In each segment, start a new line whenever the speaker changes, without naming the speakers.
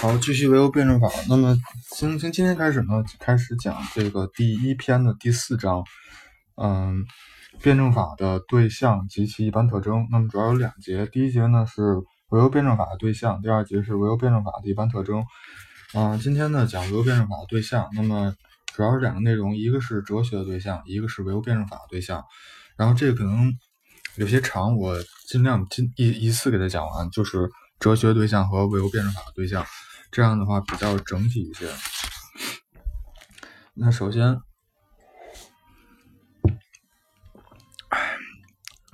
好，继续唯物辩证法。那么从从今天开始呢，开始讲这个第一篇的第四章，嗯，辩证法的对象及其一般特征。那么主要有两节，第一节呢是唯物辩证法的对象，第二节是唯物辩证法的一般特征。嗯，今天呢讲唯物辩证法的对象，那么主要是两个内容，一个是哲学的对象，一个是唯物辩证法的对象。然后这个可能有些长，我尽量今一一次给它讲完，就是哲学对象和唯物辩证法的对象。这样的话比较整体一些。那首先，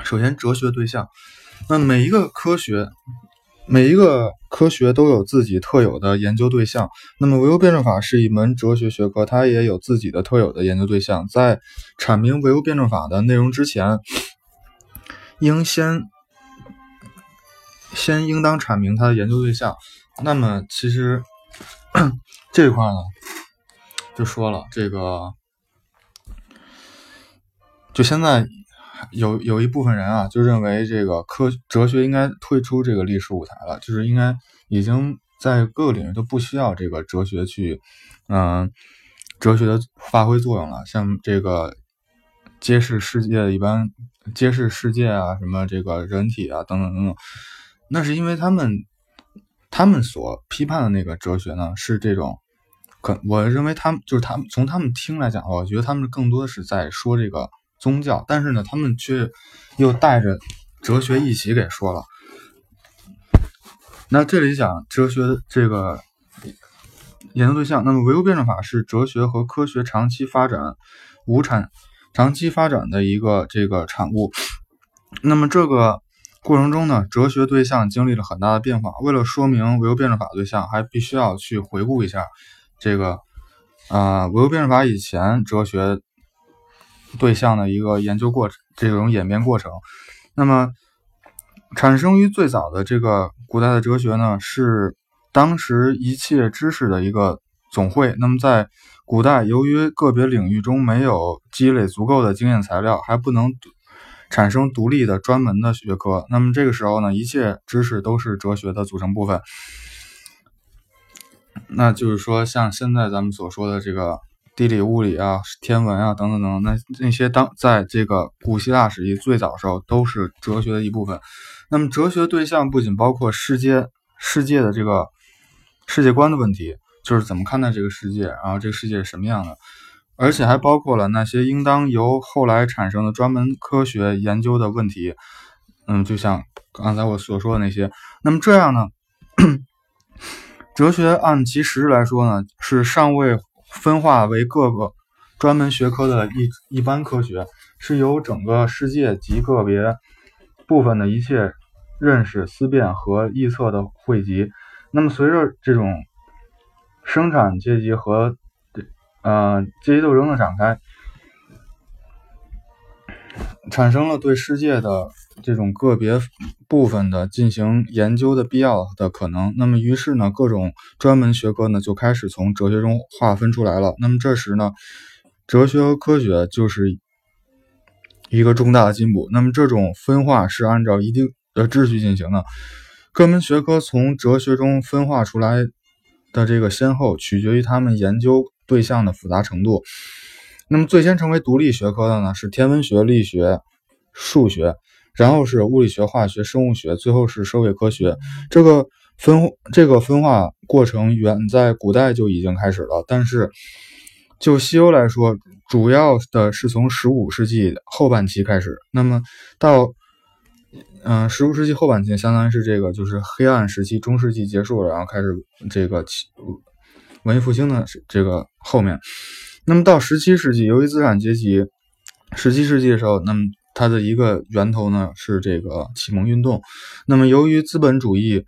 首先哲学对象，那每一个科学，每一个科学都有自己特有的研究对象。那么唯物辩证法是一门哲学学科，它也有自己的特有的研究对象。在阐明唯物辩证法的内容之前，应先先应当阐明它的研究对象。那么其实 这一块呢，就说了这个，就现在有有一部分人啊，就认为这个科哲学应该退出这个历史舞台了，就是应该已经在各个领域都不需要这个哲学去，嗯，哲学的发挥作用了。像这个揭示世界一般揭示世界啊，什么这个人体啊，等等等等，那是因为他们。他们所批判的那个哲学呢，是这种，可我认为他们就是他们从他们听来讲，我觉得他们更多的是在说这个宗教，但是呢，他们却又带着哲学一起给说了。那这里讲哲学的这个研究对象，那么唯物辩证法是哲学和科学长期发展无产长期发展的一个这个产物。那么这个。过程中呢，哲学对象经历了很大的变化。为了说明唯物辩证法对象，还必须要去回顾一下这个啊唯物辩证法以前哲学对象的一个研究过程，这种演变过程。那么，产生于最早的这个古代的哲学呢，是当时一切知识的一个总汇。那么，在古代，由于个别领域中没有积累足够的经验材料，还不能。产生独立的专门的学科，那么这个时候呢，一切知识都是哲学的组成部分。那就是说，像现在咱们所说的这个地理、物理啊、天文啊等等等，那那些当在这个古希腊时期最早时候都是哲学的一部分。那么哲学对象不仅包括世界世界的这个世界观的问题，就是怎么看待这个世界，然后这个世界是什么样的。而且还包括了那些应当由后来产生的专门科学研究的问题，嗯，就像刚才我所说的那些。那么这样呢，哲学按其实质来说呢，是尚未分化为各个专门学科的一一般科学，是由整个世界及个别部分的一切认识、思辨和臆测的汇集。那么随着这种生产阶级和呃，阶级斗争的展开，产生了对世界的这种个别部分的进行研究的必要的可能。那么，于是呢，各种专门学科呢就开始从哲学中划分出来了。那么，这时呢，哲学和科学就是一个重大的进步。那么，这种分化是按照一定的秩序进行的。各门学科从哲学中分化出来的这个先后，取决于他们研究。对象的复杂程度。那么最先成为独立学科的呢，是天文学、力学、数学，然后是物理学、化学、生物学，最后是社会科学。这个分这个分化过程远在古代就已经开始了。但是就西欧来说，主要的是从十五世纪后半期开始。那么到嗯，十五世纪后半期，相当于是这个就是黑暗时期，中世纪结束了，然后开始这个起。文艺复兴的这个后面，那么到十七世纪，由于资产阶级，十七世纪的时候，那么它的一个源头呢是这个启蒙运动，那么由于资本主义。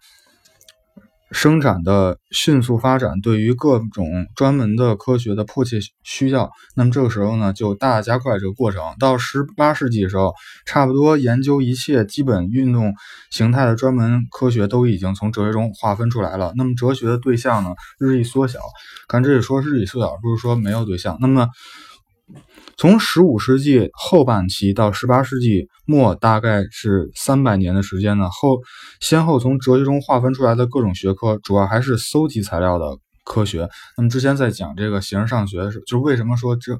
生产的迅速发展对于各种专门的科学的迫切需要，那么这个时候呢，就大大加快这个过程。到十八世纪的时候，差不多研究一切基本运动形态的专门科学都已经从哲学中划分出来了。那么哲学的对象呢，日益缩小。看这里说日益缩小，不是说没有对象。那么从十五世纪后半期到十八世纪末，大概是三百年的时间呢。后先后从哲学中划分出来的各种学科，主要还是搜集材料的科学。那么之前在讲这个形而上学时，就为什么说这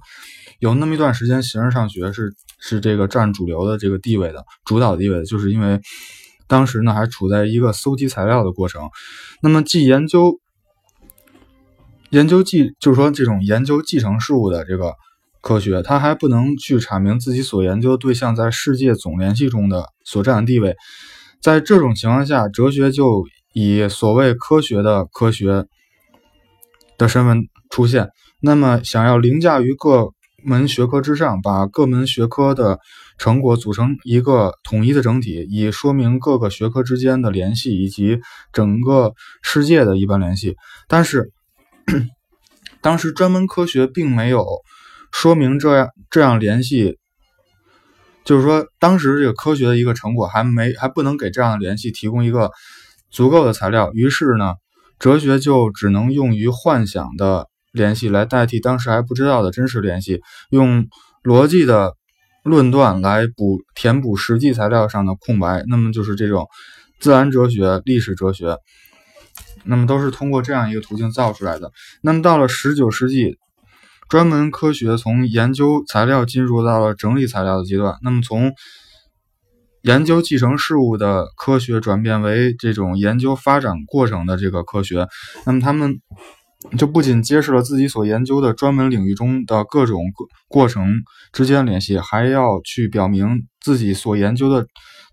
有那么一段时间形而上学是是这个占主流的这个地位的主导地位的，就是因为当时呢还处在一个搜集材料的过程。那么既研究研究继，就是说这种研究继承事物的这个。科学，它还不能去阐明自己所研究对象在世界总联系中的所占的地位。在这种情况下，哲学就以所谓科学的科学的身份出现。那么，想要凌驾于各门学科之上，把各门学科的成果组成一个统一的整体，以说明各个学科之间的联系以及整个世界的一般联系。但是，当时专门科学并没有。说明这样这样联系，就是说当时这个科学的一个成果还没还不能给这样的联系提供一个足够的材料，于是呢，哲学就只能用于幻想的联系来代替当时还不知道的真实联系，用逻辑的论断来补填补实际材料上的空白。那么就是这种自然哲学、历史哲学，那么都是通过这样一个途径造出来的。那么到了十九世纪。专门科学从研究材料进入到了整理材料的阶段。那么，从研究继承事物的科学转变为这种研究发展过程的这个科学。那么，他们就不仅揭示了自己所研究的专门领域中的各种过程之间联系，还要去表明自己所研究的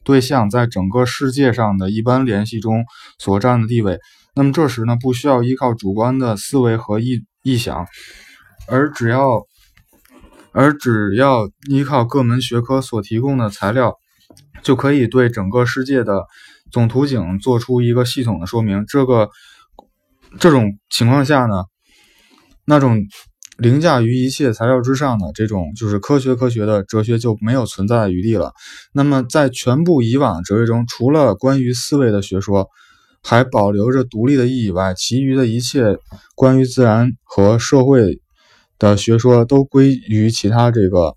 对象在整个世界上的一般联系中所占的地位。那么，这时呢，不需要依靠主观的思维和臆臆想。而只要，而只要依靠各门学科所提供的材料，就可以对整个世界的总图景做出一个系统的说明。这个这种情况下呢，那种凌驾于一切材料之上的这种就是科学科学的哲学就没有存在的余地了。那么，在全部以往哲学中，除了关于思维的学说还保留着独立的意义外，其余的一切关于自然和社会。的学说都归于其他这个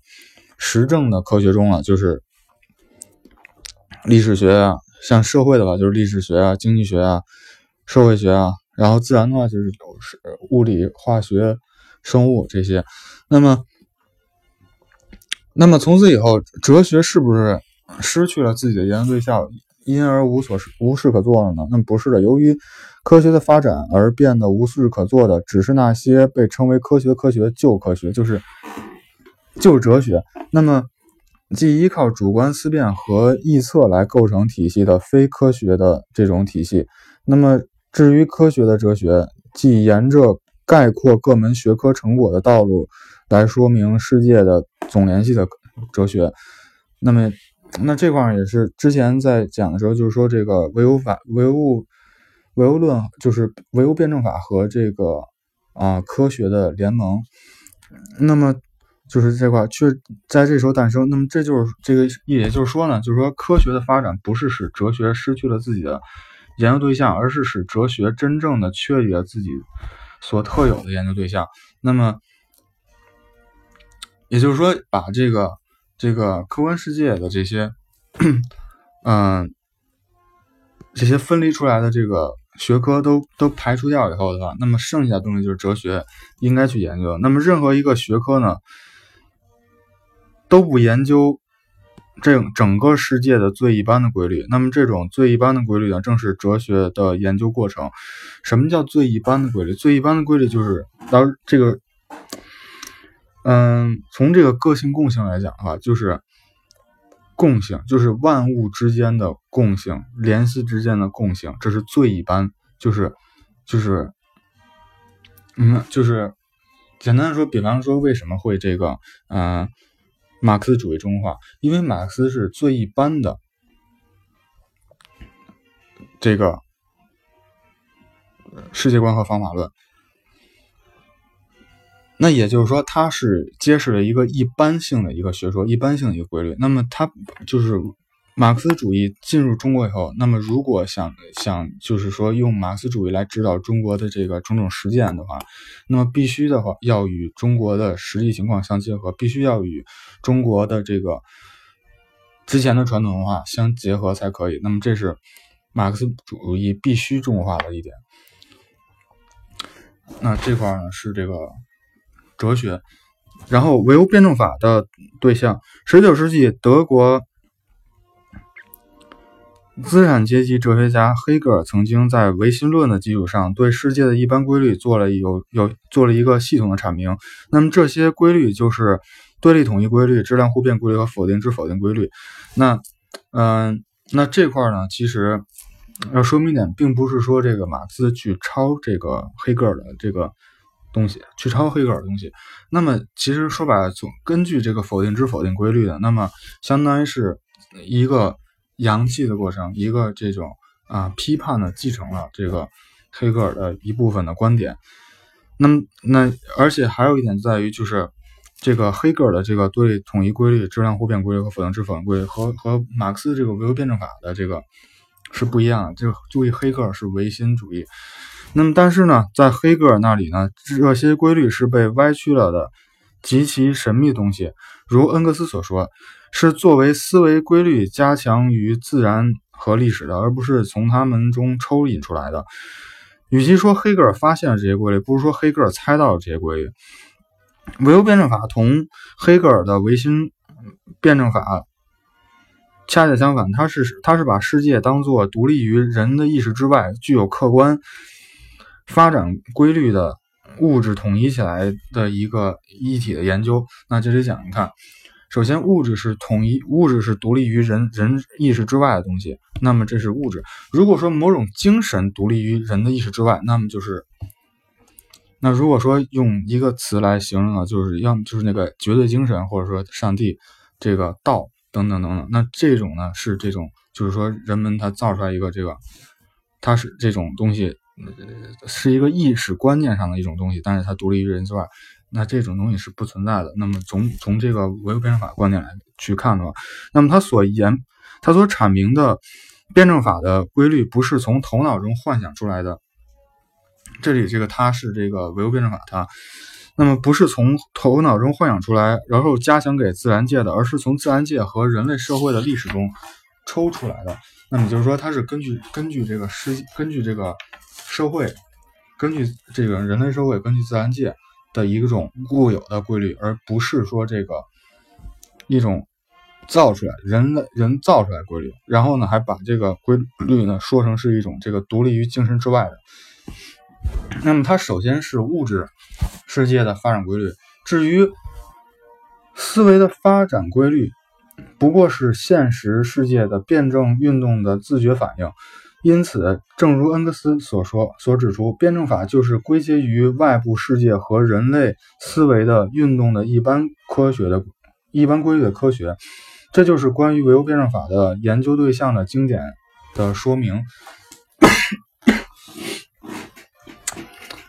实证的科学中了，就是历史学啊，像社会的话就是历史学啊、经济学啊、社会学啊，然后自然的话就是是物理、化学、生物这些。那么，那么从此以后，哲学是不是失去了自己的研究对象？因而无所事无事可做了呢？那不是的，由于科学的发展而变得无事可做的，只是那些被称为科学科学旧科学，就是旧哲学。那么，既依靠主观思辨和臆测来构成体系的非科学的这种体系。那么，至于科学的哲学，即沿着概括各门学科成果的道路来说明世界的总联系的哲学。那么。那这块也是之前在讲的时候，就是说这个唯物法、唯物、唯物论，就是唯物辩证法和这个啊科学的联盟。那么就是这块却在这时候诞生。那么这就是这个也就是说呢，就是说科学的发展不是使哲学失去了自己的研究对象，而是使哲学真正的确立了自己所特有的研究对象。那么也就是说，把这个。这个客观世界的这些，嗯，这些分离出来的这个学科都都排除掉以后的话，那么剩下的东西就是哲学应该去研究。那么任何一个学科呢，都不研究这整个世界的最一般的规律。那么这种最一般的规律呢，正是哲学的研究过程。什么叫最一般的规律？最一般的规律就是当这个。嗯，从这个个性共性来讲的话，就是共性，就是万物之间的共性，联系之间的共性，这是最一般，就是就是，嗯，就是简单的说，比方说为什么会这个，嗯，马克思主义中国化，因为马克思是最一般的这个世界观和方法论。那也就是说，它是揭示了一个一般性的一个学说，一般性的一个规律。那么它就是马克思主义进入中国以后，那么如果想想就是说用马克思主义来指导中国的这个种种实践的话，那么必须的话要与中国的实际情况相结合，必须要与中国的这个之前的传统文化相结合才可以。那么这是马克思主义必须中国化的一点。那这块呢是这个哲学，然后唯物辩证法的对象，十九世纪德国。资产阶级哲学家黑格尔曾经在唯心论的基础上，对世界的一般规律做了有有做了一个系统的阐明。那么这些规律就是对立统一规律、质量互变规律和否定之否定规律。那，嗯，那这块呢，其实要说明点，并不是说这个马克思去抄这个黑格尔的这个东西，去抄黑格尔的东西。那么其实说白了，从根据这个否定之否定规律的，那么相当于是一个。阳气的过程，一个这种啊批判呢，继承了这个黑格尔的一部分的观点。那么，那而且还有一点在于，就是这个黑格尔的这个对统一规律、质量互变规律和否定之否定规律，和和马克思这个唯物辩证法的这个是不一样的。就注意，黑格尔是唯心主义。那么，但是呢，在黑格尔那里呢，这些规律是被歪曲了的，极其神秘东西，如恩格斯所说。是作为思维规律加强于自然和历史的，而不是从他们中抽引出来的。与其说黑格尔发现了这些规律，不如说黑格尔猜到了这些规律。唯物辩证法同黑格尔的唯心辩证法恰恰相反，它是它是把世界当作独立于人的意识之外、具有客观发展规律的物质统一起来的一个一体的研究。那这里讲，你看。首先，物质是统一，物质是独立于人人意识之外的东西，那么这是物质。如果说某种精神独立于人的意识之外，那么就是，那如果说用一个词来形容呢，就是要么就是那个绝对精神，或者说上帝，这个道等等等等。那这种呢是这种，就是说人们他造出来一个这个，它是这种东西，呃是一个意识观念上的一种东西，但是它独立于人之外。那这种东西是不存在的。那么从从这个唯物辩证法观点来去看的话，那么他所言他所阐明的辩证法的规律不是从头脑中幻想出来的。这里这个他是这个唯物辩证法，它那么不是从头脑中幻想出来，然后加强给自然界的，而是从自然界和人类社会的历史中抽出来的。那么就是说，它是根据根据这个实根据这个社会，根据这个人类社会，根据自然界。的一种固有的规律，而不是说这个一种造出来人类人造出来规律，然后呢还把这个规律呢说成是一种这个独立于精神之外的。那么它首先是物质世界的发展规律，至于思维的发展规律，不过是现实世界的辩证运动的自觉反应。因此，正如恩格斯所说、所指出，辩证法就是归结于外部世界和人类思维的运动的一般科学的一般规律的科学。这就是关于唯物辩证法的研究对象的经典的说明。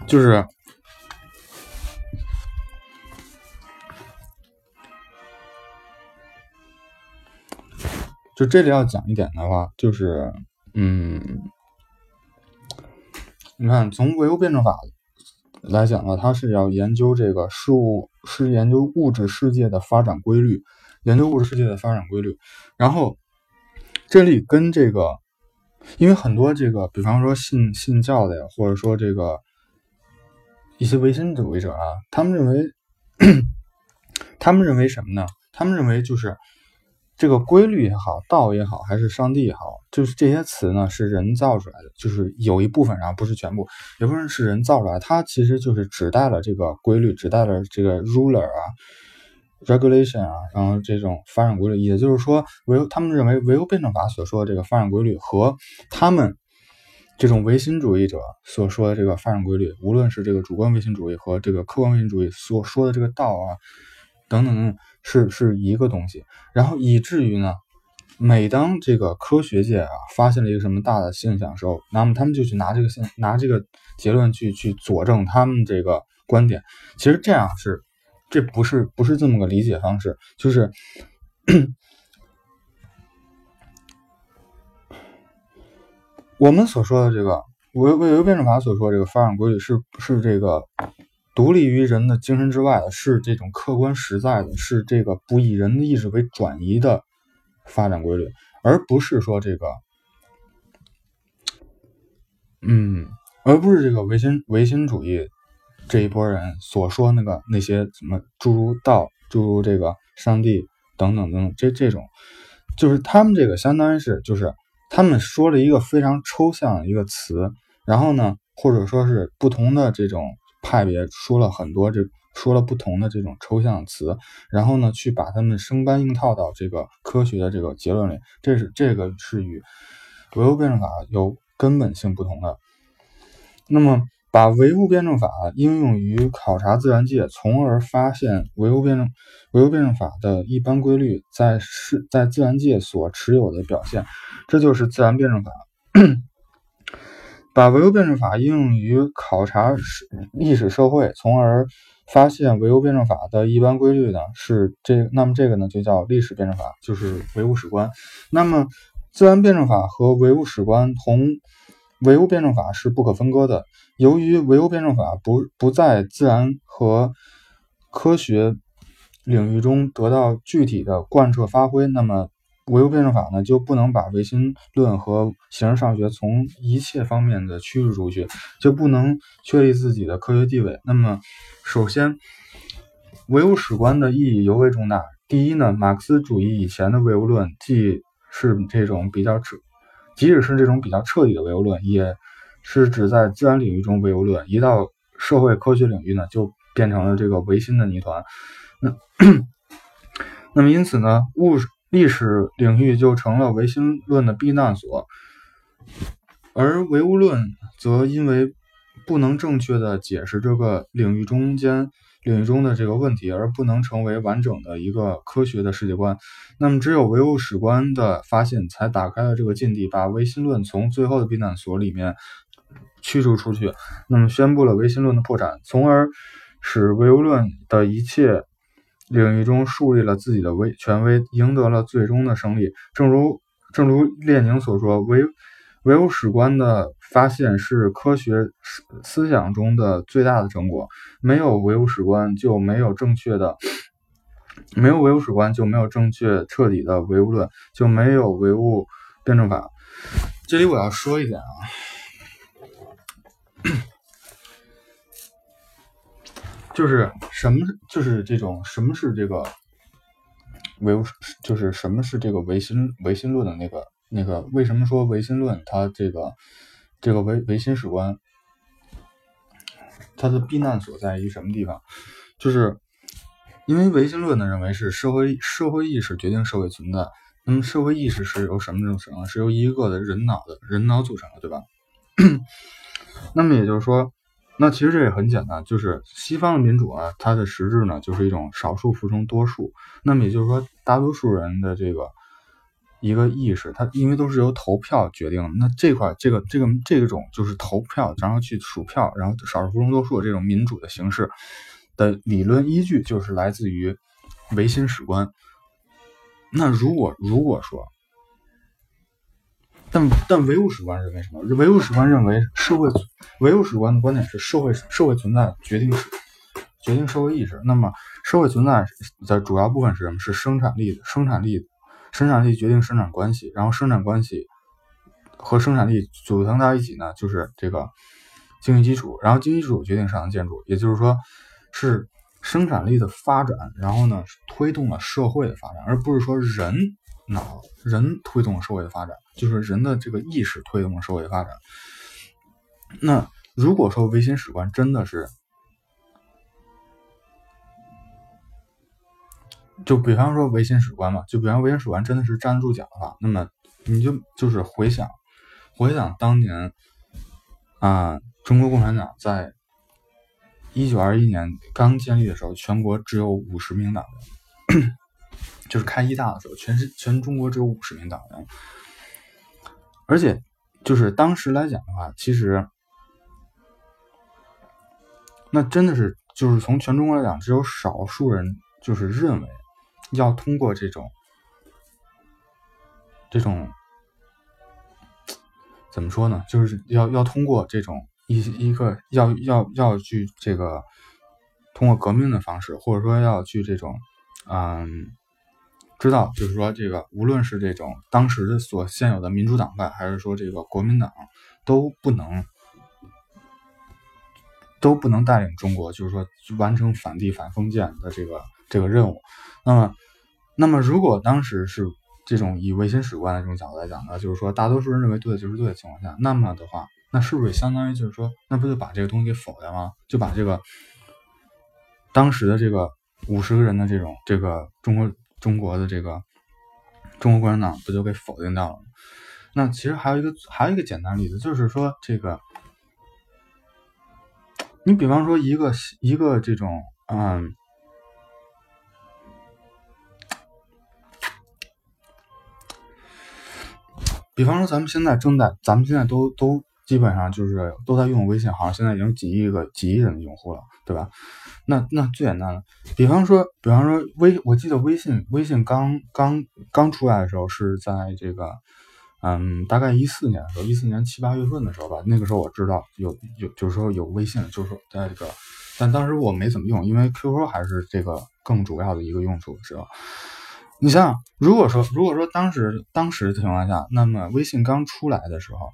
就是，就这里要讲一点的话，就是。嗯，你看，从唯物辩证法来讲呢，它是要研究这个事物，是研究物质世界的发展规律，研究物质世界的发展规律。然后这里跟这个，因为很多这个，比方说信信教的呀，或者说这个一些唯心主义者啊，他们认为，他们认为什么呢？他们认为就是。这个规律也好，道也好，还是上帝也好，就是这些词呢，是人造出来的，就是有一部分，然后不是全部，有部分是人造出来，它其实就是指代了这个规律，指代了这个 ruler 啊，regulation 啊，然后这种发展规律，也就是说，唯他们认为唯物辩证法所说的这个发展规律和他们这种唯心主义者所说的这个发展规律，无论是这个主观唯心主义和这个客观唯心主义所说的这个道啊，等等等。是是一个东西，然后以至于呢，每当这个科学界啊发现了一个什么大的现象时候，那么他们就去拿这个现拿这个结论去去佐证他们这个观点。其实这样是，这不是不是这么个理解方式，就是 我们所说的这个唯唯物辩证法所说这个发展规律是是这个独立于人的精神之外的，是这种客观实在的，是这个不以人的意志为转移的发展规律，而不是说这个，嗯，而不是这个唯心唯心主义这一波人所说那个那些什么诸如道，诸如这个上帝等等等等这这种，就是他们这个相当于是就是。他们说了一个非常抽象的一个词，然后呢，或者说是不同的这种派别说了很多，这说了不同的这种抽象词，然后呢，去把它们生搬硬套到这个科学的这个结论里，这是这个是与唯物辩证法有根本性不同的。那么。把唯物辩证法应用于考察自然界，从而发现唯物辩证唯物辩证法的一般规律在是在自然界所持有的表现，这就是自然辩证法。把唯物辩证法应用于考察史历史社会，从而发现唯物辩证法的一般规律呢？是这那么这个呢就叫历史辩证法，就是唯物史观。那么自然辩证法和唯物史观同。唯物辩证法是不可分割的。由于唯物辩证法不不在自然和科学领域中得到具体的贯彻发挥，那么唯物辩证法呢就不能把唯心论和形而上学从一切方面的驱逐出去，就不能确立自己的科学地位。那么，首先，唯物史观的意义尤为重大。第一呢，马克思主义以前的唯物论既是这种比较彻。即使是这种比较彻底的唯物论，也是指在自然领域中唯物论，一到社会科学领域呢，就变成了这个唯心的泥团。那 那么因此呢，物历史领域就成了唯心论的避难所，而唯物论则因为不能正确的解释这个领域中间。领域中的这个问题，而不能成为完整的一个科学的世界观。那么，只有唯物史观的发现，才打开了这个禁地，把唯心论从最后的避难所里面驱逐出去。那么，宣布了唯心论的破产，从而使唯物论的一切领域中树立了自己的威权威，赢得了最终的胜利。正如正如列宁所说，唯唯物史观的发现是科学思思想中的最大的成果。没有唯物史观，就没有正确的；没有唯物史观，就没有正确彻底的唯物论，就没有唯物辩证法。这里我要说一点啊，就是什么，就是这种什么是这个唯物，就是什么是这个唯心唯心论的那个。那个为什么说唯心论？它这个这个唯唯心史观，它的避难所在于什么地方？就是因为唯心论呢认为是社会社会意识决定社会存在。那么社会意识是由什么组成？是由一个的人脑的人脑组成的，对吧？那么也就是说，那其实这也很简单，就是西方的民主啊，它的实质呢就是一种少数服从多数。那么也就是说，大多数人的这个。一个意识，它因为都是由投票决定，那这块这个这个这种就是投票，然后去数票，然后少数服从多数这种民主的形式的理论依据，就是来自于唯心史观。那如果如果说，但但唯物史观认为什么？唯物史观认为社会唯物史观的观点是社会社会存在决定决定社会意识。那么社会存在的主要部分是什么？是生产力的生产力。生产力决定生产关系，然后生产关系和生产力组成到一起呢，就是这个经济基础。然后经济基础决定上层建筑，也就是说是生产力的发展，然后呢推动了社会的发展，而不是说人脑人推动了社会的发展，就是人的这个意识推动了社会的发展。那如果说唯心史观真的是，就比方说唯心史观嘛，就比方唯心史观真的是站得住脚的话，那么你就就是回想，回想当年啊，中国共产党在一九二一年刚建立的时候，全国只有五十名党员，就是开一大的时候，全是全中国只有五十名党员，而且就是当时来讲的话，其实那真的是就是从全中国来讲，只有少数人就是认为。要通过这种，这种怎么说呢？就是要要通过这种一一个要要要去这个通过革命的方式，或者说要去这种嗯，知道就是说这个无论是这种当时所现有的民主党派，还是说这个国民党，都不能都不能带领中国，就是说完成反帝反封建的这个这个任务。那么，那么如果当时是。这种以唯心史观的这种角度来讲呢，就是说大多数人认为对的就是对的情况下，那么的话，那是不是相当于就是说，那不就把这个东西给否掉吗？就把这个当时的这个五十个人的这种这个中国中国的这个中国共产党不就给否定掉了吗？那其实还有一个还有一个简单例子，就是说这个，你比方说一个一个这种嗯。比方说，咱们现在正在，咱们现在都都基本上就是都在用微信，好像现在已经几亿个几亿人的用户了，对吧？那那最简单的，比方说，比方说微，我记得微信微信刚刚刚出来的时候是在这个，嗯，大概一四年的时候，一四年七八月份的时候吧，那个时候我知道有有，就是说有微信，就是说在这个，但当时我没怎么用，因为 QQ 还是这个更主要的一个用处，知道。你想想，如果说如果说当时当时的情况下，那么微信刚出来的时候，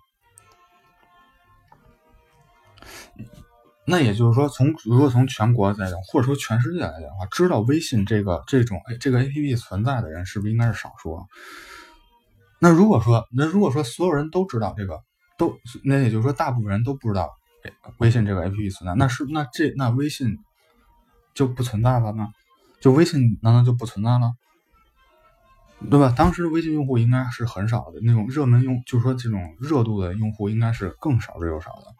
那也就是说，从如果从全国来讲，或者说全世界来讲的话，知道微信这个这种这个 A P P 存在的人，是不是应该是少数啊？那如果说那如果说所有人都知道这个，都那也就是说，大部分人都不知道微信这个 A P P 存在，那是那这那微信就不存在了吗？就微信难道就不存在了？对吧？当时微信用户应该是很少的，那种热门用，就是说这种热度的用户应该是更少之又少的。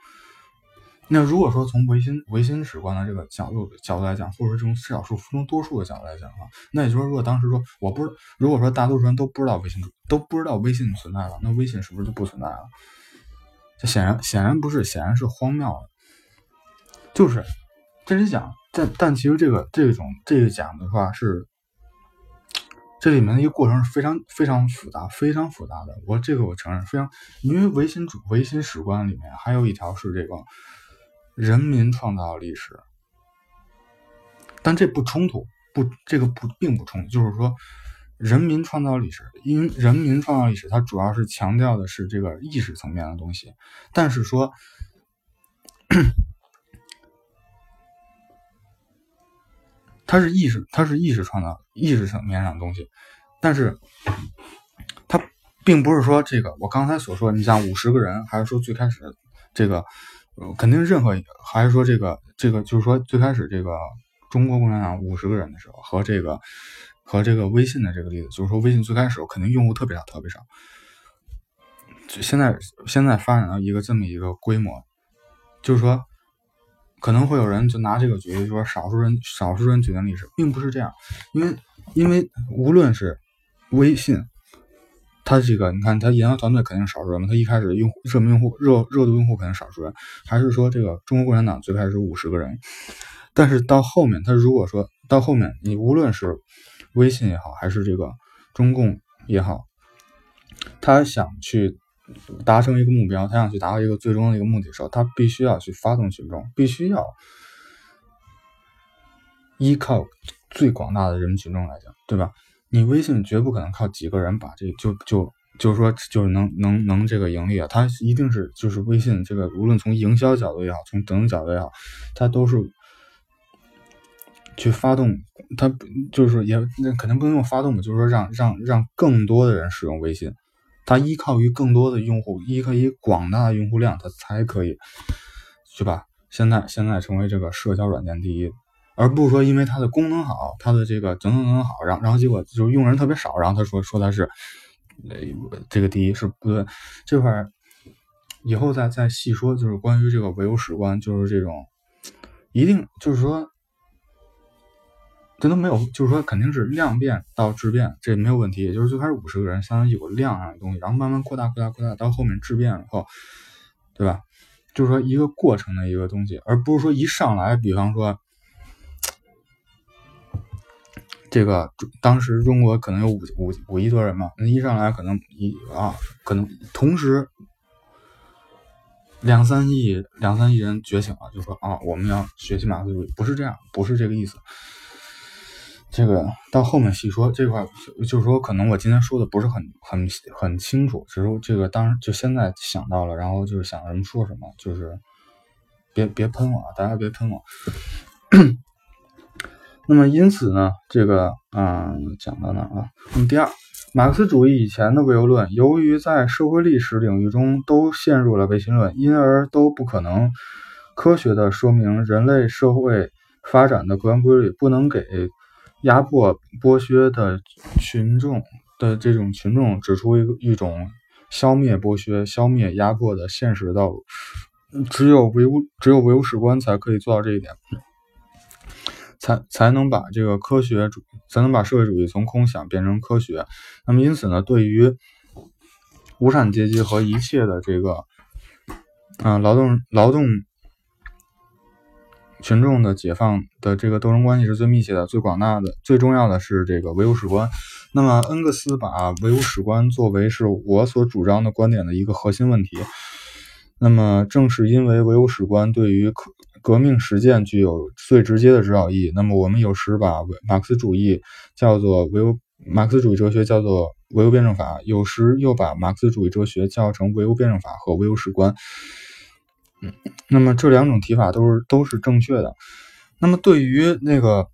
那如果说从唯心唯心史观的这个角度角度来讲，或者说这种少数服从多数的角度来讲的话，那也就是说，如果当时说我不，如果说大多数人都不知道微信都不知道微信存在了，那微信是不是就不存在了？这显然显然不是，显然是荒谬的。就是这里讲，但但其实这个这种这个讲的话是。这里面的一个过程是非常非常复杂、非常复杂的。我这个我承认非常，因为唯心主唯心史观里面还有一条是这个人民创造历史，但这不冲突，不这个不并不冲突。就是说，人民创造历史，因人民创造历史，它主要是强调的是这个意识层面的东西，但是说。它是意识，它是意识创造意识层面上的东西，但是它并不是说这个我刚才所说，你像五十个人，还是说最开始这个，肯定任何还是说这个这个就是说最开始这个中国共产党五十个人的时候，和这个和这个微信的这个例子，就是说微信最开始肯定用户特别少，特别少，现在现在发展到一个这么一个规模，就是说。可能会有人就拿这个举例，说少数人少数人决定历史，并不是这样，因为因为无论是微信，它这个你看，它研发团队肯定少数人嘛，它一开始用热门用户热热度用户肯定少数人，还是说这个中国共产党最开始五十个人，但是到后面，他如果说到后面，你无论是微信也好，还是这个中共也好，他想去。达成一个目标，他想去达到一个最终的一个目的时候，他必须要去发动群众，必须要依靠最广大的人民群众来讲，对吧？你微信绝不可能靠几个人把这就就就是说就是能能能这个盈利啊，它一定是就是微信这个无论从营销角度也好，从等等角度也好，它都是去发动，它就是也那肯定不能用发动的，就是说让让让更多的人使用微信。它依靠于更多的用户，依靠于广大的用户量，它才可以，对吧？现在现在成为这个社交软件第一，而不是说因为它的功能好，它的这个等等等等好，然后然后结果就是用人特别少，然后他说说它是，呃，这个第一是不对。这块以后再再细说，就是关于这个唯物史观，就是这种，一定就是说。这都没有，就是说肯定是量变到质变，这没有问题。也就是最开始五十个人，相当于有量上的东西，然后慢慢扩大、扩大、扩大，到后面质变以后，对吧？就是说一个过程的一个东西，而不是说一上来，比方说这个当时中国可能有五五五亿多人嘛，那一上来可能一啊，可能同时两三亿两三亿人觉醒了，就说啊，我们要学习马克思主义，不是这样，不是这个意思。这个到后面细说这块，就是说可能我今天说的不是很很很清楚，只是这个当时就现在想到了，然后就是想什么说什么，就是别别喷我啊，大家别喷我。那么因此呢，这个嗯讲到哪啊？那么第二，马克思主义以前的唯物论，由于在社会历史领域中都陷入了唯心论，因而都不可能科学的说明人类社会发展的客观规律，不能给。压迫剥削的群众的这种群众指出一一种消灭剥削、消灭压迫的现实道路，只有唯物只有唯物史观才可以做到这一点，才才能把这个科学主才能把社会主义从空想变成科学。那么因此呢，对于无产阶级和一切的这个啊劳动劳动。群众的解放的这个斗争关系是最密切的、最广大的、最重要的是这个唯物史观。那么，恩格斯把唯物史观作为是我所主张的观点的一个核心问题。那么，正是因为唯物史观对于科革命实践具有最直接的指导意义，那么我们有时把马克思主义叫做唯物，马克思主义哲学叫做唯物辩证法，有时又把马克思主义哲学叫成唯物辩证法和唯物史观。那么这两种提法都是都是正确的。那么对于那个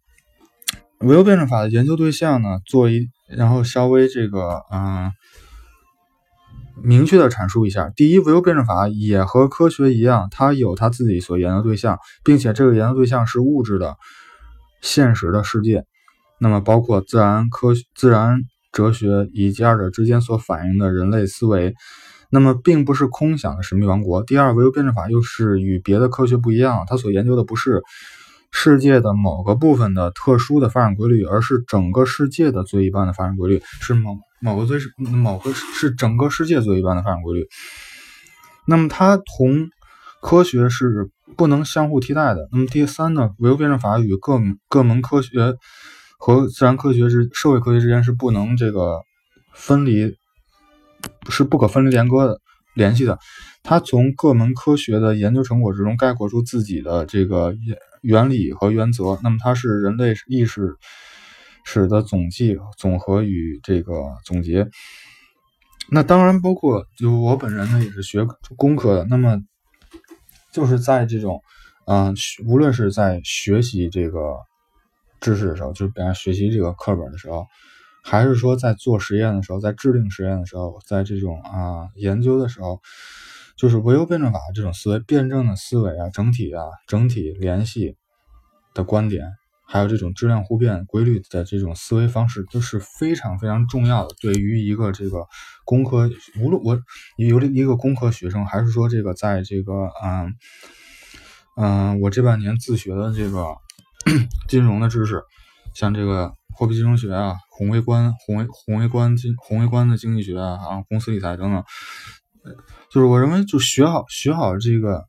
唯物辩证法的研究对象呢，做一然后稍微这个嗯明确的阐述一下。第一，唯物辩证法也和科学一样，它有它自己所研究对象，并且这个研究对象是物质的现实的世界。那么包括自然科、自然哲学以及二者之间所反映的人类思维。那么并不是空想的神秘王国。第二，唯物辩证法又是与别的科学不一样，它所研究的不是世界的某个部分的特殊的发展规律，而是整个世界的最一般的发展规律，是某某个最是某个是整个世界最一般的发展规律。那么它同科学是不能相互替代的。那么第三呢，唯物辩证法与各各门科学和自然科学之社会科学之间是不能这个分离。是不可分离连割的联系的，它从各门科学的研究成果之中概括出自己的这个原理和原则。那么它是人类意识史的总计、总和与这个总结。那当然包括就我本人呢也是学工科的，那么就是在这种嗯，无论是在学习这个知识的时候，就是比方学习这个课本的时候。还是说，在做实验的时候，在制定实验的时候，在这种啊研究的时候，就是唯物辩证法这种思维、辩证的思维啊、整体啊、整体联系的观点，还有这种质量互变规律的这种思维方式，都是非常非常重要的。对于一个这个工科，无论我有一个工科学生，还是说这个在这个嗯嗯，我这半年自学的这个 金融的知识，像这个。货币金融学啊，宏微观、宏微宏微观经宏微观的经济学啊，啊，公司理财等等，就是我认为，就学好学好这个，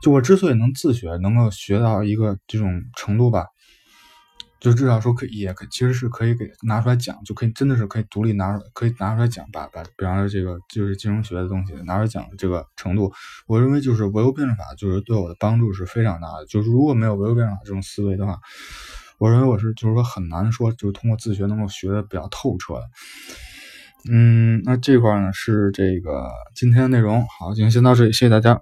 就我之所以能自学，能够学到一个这种程度吧，就至少说可以，也可其实是可以给拿出来讲，就可以真的是可以独立拿出来，可以拿出来讲，把把，比方说这个就是金融学的东西拿出来讲的这个程度，我认为就是唯物辩证法，就是对我的帮助是非常大的。就是如果没有唯物辩证法这种思维的话。我认为我是，就是说很难说，就是通过自学能够学的比较透彻的。嗯，那这块呢是这个今天的内容。好，今天先到这里，谢谢大家。